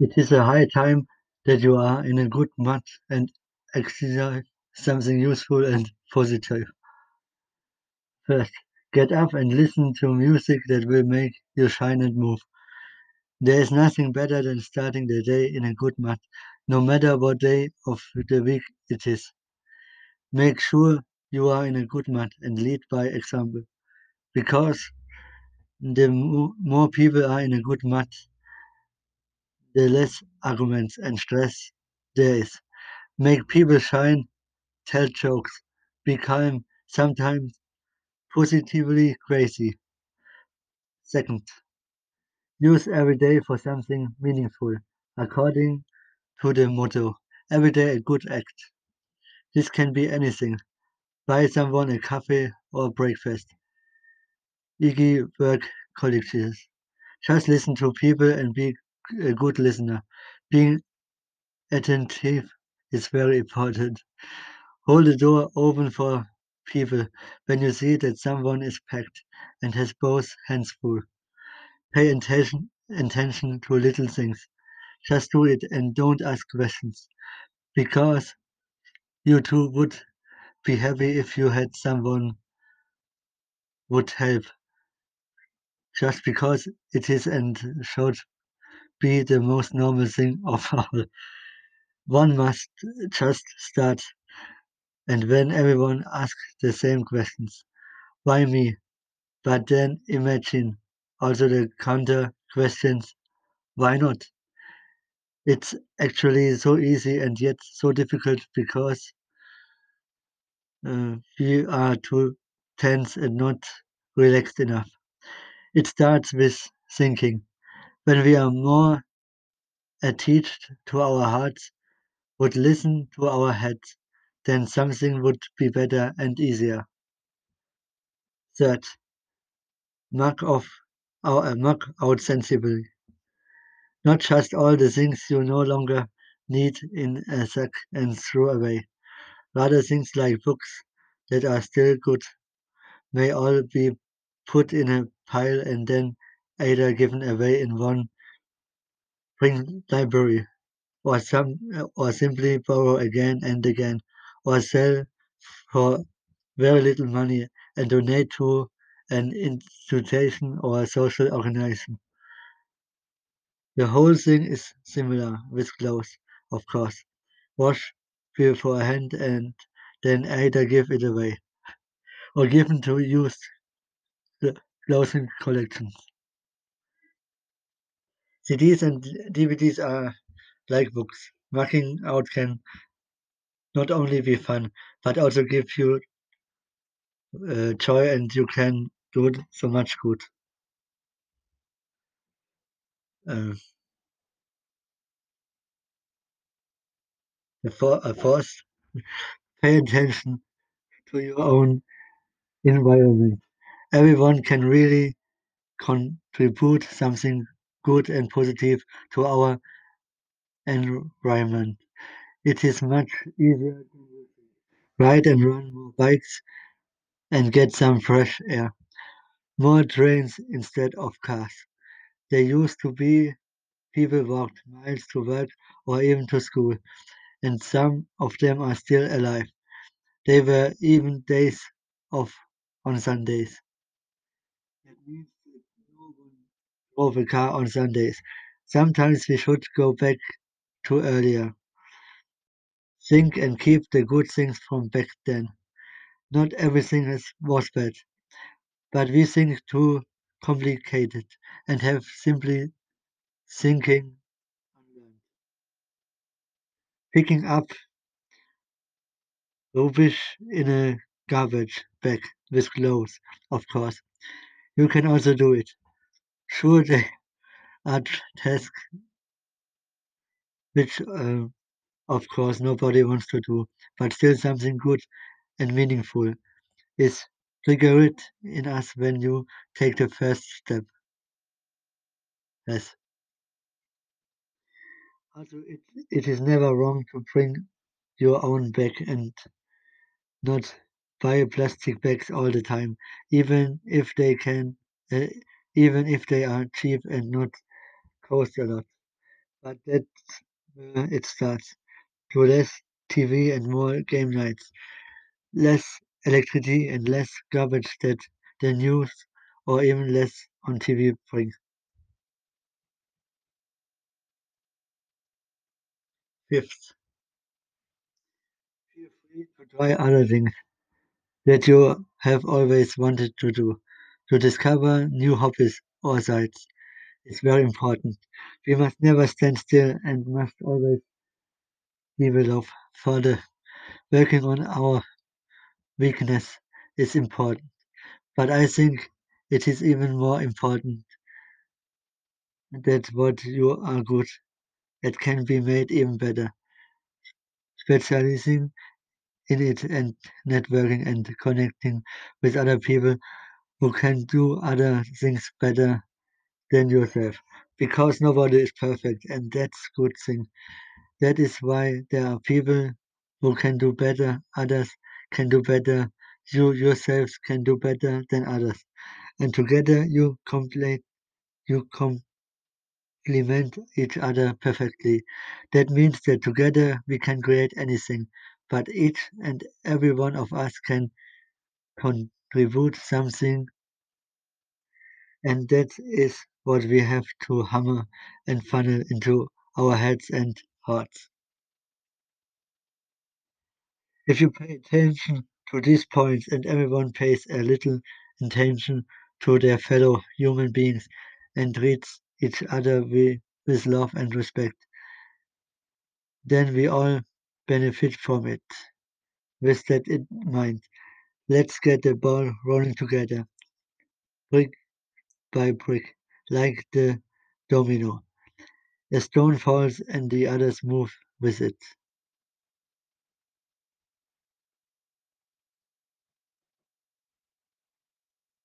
It is a high time that you are in a good mood and exercise something useful and positive. First, get up and listen to music that will make you shine and move. There is nothing better than starting the day in a good mood, no matter what day of the week it is. Make sure you are in a good mood and lead by example, because the more people are in a good mood, the less arguments and stress is. Make people shine, tell jokes, be calm, sometimes positively crazy. Second, use every day for something meaningful, according to the motto, every day a good act. This can be anything. Buy someone a coffee or breakfast. Iggy work colleges. Just listen to people and be a good listener. Being attentive is very important. Hold the door open for people when you see that someone is packed and has both hands full. Pay attention, attention to little things. Just do it and don't ask questions. Because you too would be happy if you had someone would help. Just because it is and should be the most normal thing of all. One must just start. And when everyone asks the same questions, why me? But then imagine also the counter questions, why not? It's actually so easy and yet so difficult because uh, we are too tense and not relaxed enough. It starts with thinking. When we are more attached to our hearts, would listen to our heads, then something would be better and easier. Third, mark off our uh, mark out sensibly. Not just all the things you no longer need in a sack and throw away. Rather things like books that are still good may all be put in a pile and then either given away in one spring library or some or simply borrow again and again or sell for very little money and donate to an institution or a social organization. The whole thing is similar with clothes, of course. Wash beforehand and then either give it away or give given to used clothing collections. CDs and DVDs are like books. Marking out can not only be fun, but also give you uh, joy and you can do so much good. Uh, for, uh, fourth, pay attention to your own environment. Everyone can really contribute something good and positive to our environment. It is much easier to ride and run more bikes and get some fresh air. More trains instead of cars. There used to be people walked miles to work or even to school, and some of them are still alive. There were even days off on Sundays. That means that no one drove a car on Sundays. Sometimes we should go back to earlier. Think and keep the good things from back then. Not everything is, was bad, but we think too complicated and have simply thinking. Picking up rubbish in a garbage bag with clothes, of course. You can also do it. Sure, they are tasks which, uh, of course, nobody wants to do, but still something good and meaningful is triggered in us when you take the first step. Yes. Also, it, it is never wrong to bring your own bag and not buy plastic bags all the time, even if they can, uh, even if they are cheap and not cost a lot. but that's where it starts. To less TV and more game nights, less electricity and less garbage that the news or even less on TV brings. Fifth, feel free to try other things that you have always wanted to do. To discover new hobbies or sites is very important. We must never stand still and must always develop further. Working on our weakness is important, but I think it is even more important that what you are good at can be made even better. Specializing in it and networking and connecting with other people who can do other things better than yourself. Because nobody is perfect and that's good thing. That is why there are people who can do better, others can do better, you yourselves can do better than others. And together you complete you complement each other perfectly. That means that together we can create anything, but each and every one of us can contribute something and that is what we have to hammer and funnel into our heads and hearts. If you pay attention to these points and everyone pays a little attention to their fellow human beings and treats each other with love and respect, then we all benefit from it. With that in mind, let's get the ball rolling together, brick by brick, like the domino. A stone falls and the others move with it.